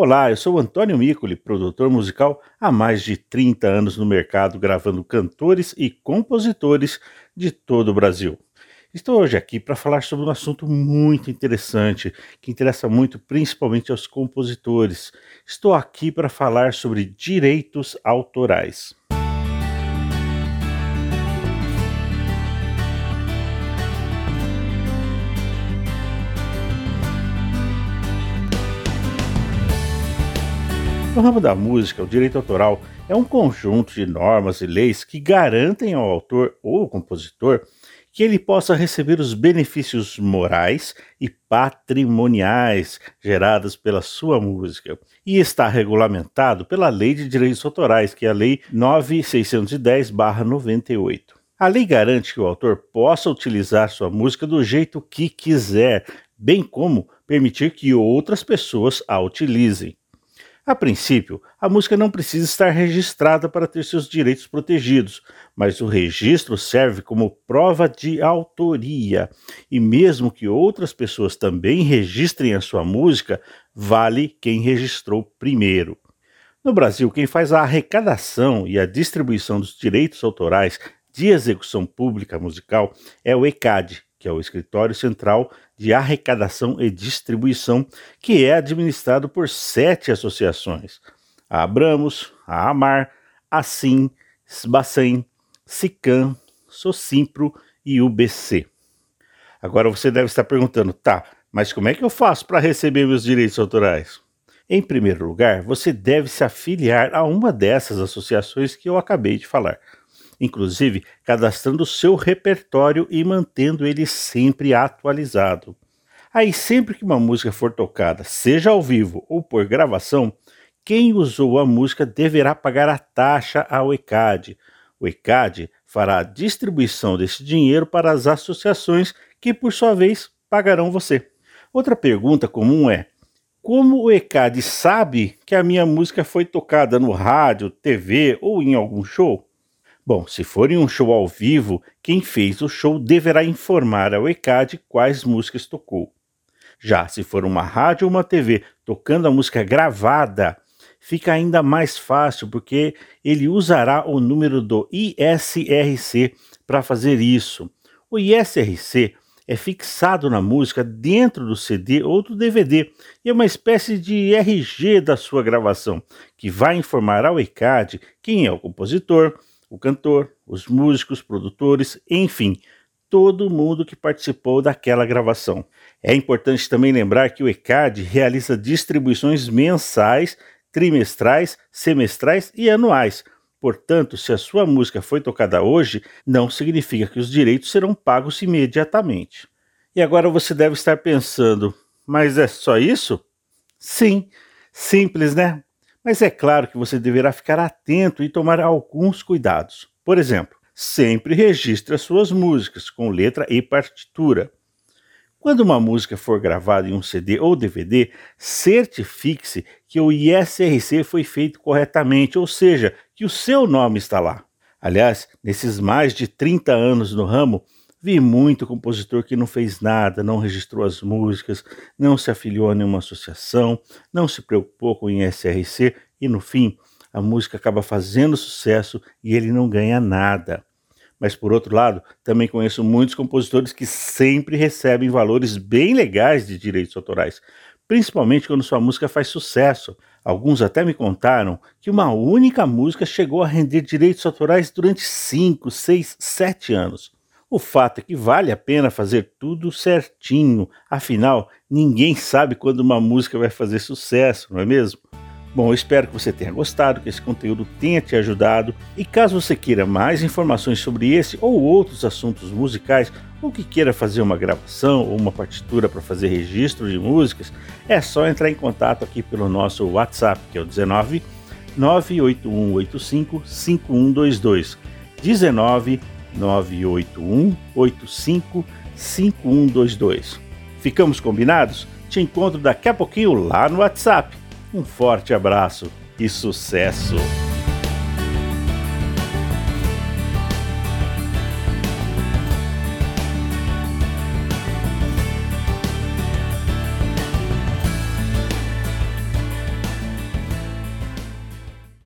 Olá, eu sou Antônio Micoli, produtor musical há mais de 30 anos no mercado, gravando cantores e compositores de todo o Brasil. Estou hoje aqui para falar sobre um assunto muito interessante, que interessa muito principalmente aos compositores. Estou aqui para falar sobre direitos autorais. No ramo da música, o direito autoral é um conjunto de normas e leis que garantem ao autor ou compositor que ele possa receber os benefícios morais e patrimoniais gerados pela sua música. E está regulamentado pela Lei de Direitos Autorais, que é a Lei 9610-98. A lei garante que o autor possa utilizar sua música do jeito que quiser, bem como permitir que outras pessoas a utilizem. A princípio, a música não precisa estar registrada para ter seus direitos protegidos, mas o registro serve como prova de autoria. E mesmo que outras pessoas também registrem a sua música, vale quem registrou primeiro. No Brasil, quem faz a arrecadação e a distribuição dos direitos autorais de execução pública musical é o ECAD, que é o Escritório Central de Arrecadação e Distribuição, que é administrado por sete associações: a Abramos, a Amar, a Sim, Sbacem, Sicam, Socimpro e UBC. Agora você deve estar perguntando, tá, mas como é que eu faço para receber meus direitos autorais? Em primeiro lugar, você deve se afiliar a uma dessas associações que eu acabei de falar inclusive cadastrando seu repertório e mantendo ele sempre atualizado. Aí, sempre que uma música for tocada, seja ao vivo ou por gravação, quem usou a música deverá pagar a taxa ao ECAD. O ECAD fará a distribuição desse dinheiro para as associações que, por sua vez, pagarão você. Outra pergunta comum é: como o ECAD sabe que a minha música foi tocada no rádio, TV ou em algum show? Bom, se for em um show ao vivo, quem fez o show deverá informar ao ECAD quais músicas tocou. Já se for uma rádio ou uma TV tocando a música gravada, fica ainda mais fácil porque ele usará o número do ISRC para fazer isso. O ISRC é fixado na música dentro do CD ou do DVD e é uma espécie de RG da sua gravação, que vai informar ao ECAD quem é o compositor, o cantor, os músicos, produtores, enfim, todo mundo que participou daquela gravação. É importante também lembrar que o ECAD realiza distribuições mensais, trimestrais, semestrais e anuais. Portanto, se a sua música foi tocada hoje, não significa que os direitos serão pagos imediatamente. E agora você deve estar pensando, mas é só isso? Sim, simples, né? Mas é claro que você deverá ficar atento e tomar alguns cuidados. Por exemplo, sempre registre as suas músicas com letra e partitura. Quando uma música for gravada em um CD ou DVD, certifique-se que o ISRC foi feito corretamente, ou seja, que o seu nome está lá. Aliás, nesses mais de 30 anos no ramo, Vi muito compositor que não fez nada, não registrou as músicas, não se afiliou a nenhuma associação, não se preocupou com ISRC e no fim a música acaba fazendo sucesso e ele não ganha nada. Mas por outro lado, também conheço muitos compositores que sempre recebem valores bem legais de direitos autorais, principalmente quando sua música faz sucesso. Alguns até me contaram que uma única música chegou a render direitos autorais durante 5, 6, 7 anos. O fato é que vale a pena fazer tudo certinho, afinal, ninguém sabe quando uma música vai fazer sucesso, não é mesmo? Bom, eu espero que você tenha gostado, que esse conteúdo tenha te ajudado. E caso você queira mais informações sobre esse ou outros assuntos musicais, ou que queira fazer uma gravação ou uma partitura para fazer registro de músicas, é só entrar em contato aqui pelo nosso WhatsApp, que é o 19 98185 5122. 19 981 85 5122. Ficamos combinados? Te encontro daqui a pouquinho lá no WhatsApp. Um forte abraço e sucesso!